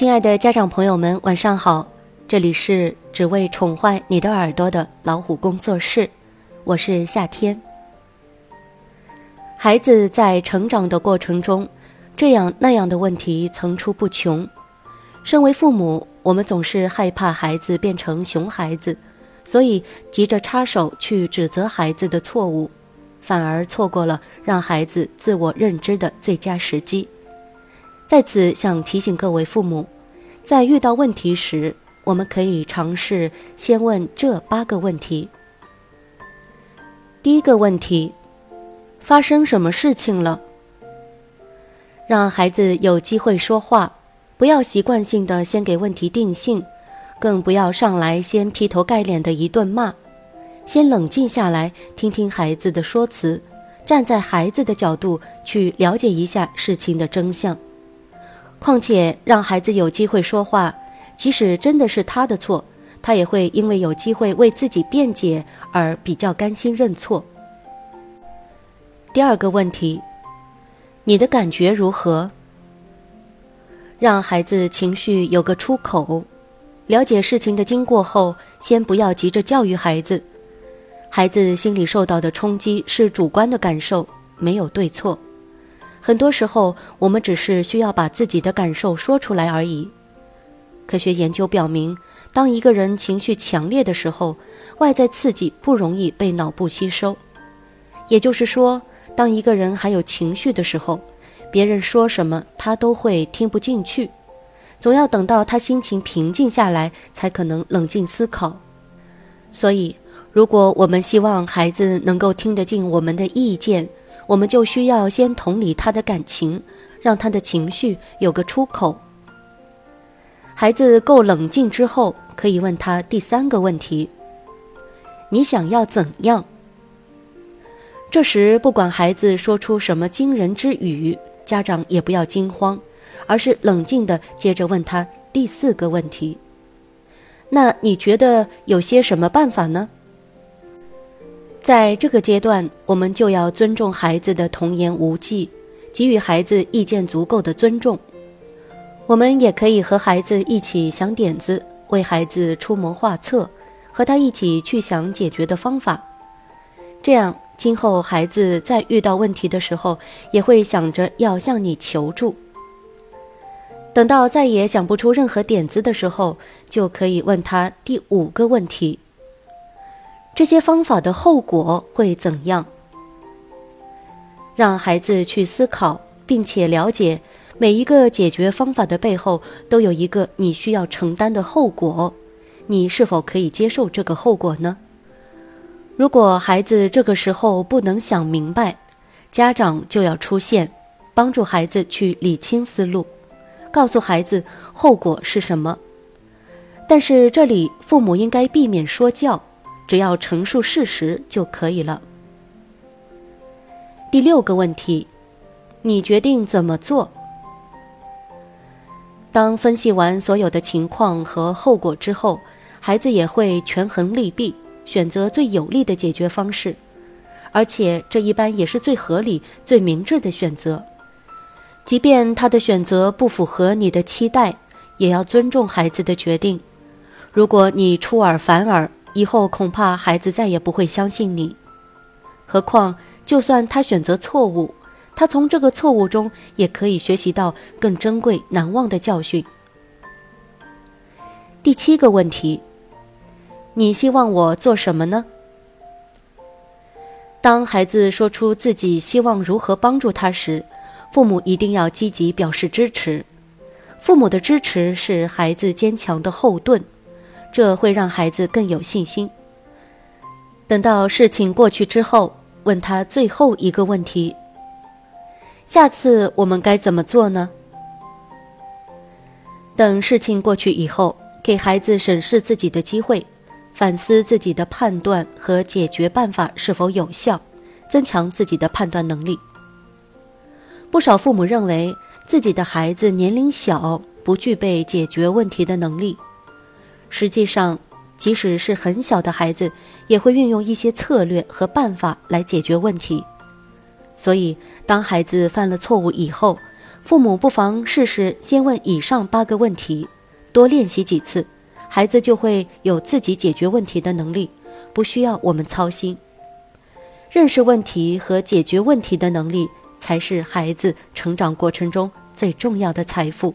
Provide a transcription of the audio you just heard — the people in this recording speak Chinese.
亲爱的家长朋友们，晚上好！这里是只为宠坏你的耳朵的老虎工作室，我是夏天。孩子在成长的过程中，这样那样的问题层出不穷。身为父母，我们总是害怕孩子变成熊孩子，所以急着插手去指责孩子的错误，反而错过了让孩子自我认知的最佳时机。在此，想提醒各位父母，在遇到问题时，我们可以尝试先问这八个问题。第一个问题：发生什么事情了？让孩子有机会说话，不要习惯性的先给问题定性，更不要上来先劈头盖脸的一顿骂。先冷静下来，听听孩子的说辞，站在孩子的角度去了解一下事情的真相。况且，让孩子有机会说话，即使真的是他的错，他也会因为有机会为自己辩解而比较甘心认错。第二个问题，你的感觉如何？让孩子情绪有个出口，了解事情的经过后，先不要急着教育孩子。孩子心里受到的冲击是主观的感受，没有对错。很多时候，我们只是需要把自己的感受说出来而已。科学研究表明，当一个人情绪强烈的时候，外在刺激不容易被脑部吸收。也就是说，当一个人还有情绪的时候，别人说什么他都会听不进去，总要等到他心情平静下来，才可能冷静思考。所以，如果我们希望孩子能够听得进我们的意见，我们就需要先同理他的感情，让他的情绪有个出口。孩子够冷静之后，可以问他第三个问题：你想要怎样？这时，不管孩子说出什么惊人之语，家长也不要惊慌，而是冷静的接着问他第四个问题：那你觉得有些什么办法呢？在这个阶段，我们就要尊重孩子的童言无忌，给予孩子意见足够的尊重。我们也可以和孩子一起想点子，为孩子出谋划策，和他一起去想解决的方法。这样，今后孩子在遇到问题的时候，也会想着要向你求助。等到再也想不出任何点子的时候，就可以问他第五个问题。这些方法的后果会怎样？让孩子去思考，并且了解每一个解决方法的背后都有一个你需要承担的后果，你是否可以接受这个后果呢？如果孩子这个时候不能想明白，家长就要出现，帮助孩子去理清思路，告诉孩子后果是什么。但是这里父母应该避免说教。只要陈述事实就可以了。第六个问题，你决定怎么做？当分析完所有的情况和后果之后，孩子也会权衡利弊，选择最有利的解决方式，而且这一般也是最合理、最明智的选择。即便他的选择不符合你的期待，也要尊重孩子的决定。如果你出尔反尔，以后恐怕孩子再也不会相信你。何况，就算他选择错误，他从这个错误中也可以学习到更珍贵、难忘的教训。第七个问题，你希望我做什么呢？当孩子说出自己希望如何帮助他时，父母一定要积极表示支持。父母的支持是孩子坚强的后盾。这会让孩子更有信心。等到事情过去之后，问他最后一个问题：下次我们该怎么做呢？等事情过去以后，给孩子审视自己的机会，反思自己的判断和解决办法是否有效，增强自己的判断能力。不少父母认为自己的孩子年龄小，不具备解决问题的能力。实际上，即使是很小的孩子，也会运用一些策略和办法来解决问题。所以，当孩子犯了错误以后，父母不妨试试先问以上八个问题，多练习几次，孩子就会有自己解决问题的能力，不需要我们操心。认识问题和解决问题的能力，才是孩子成长过程中最重要的财富。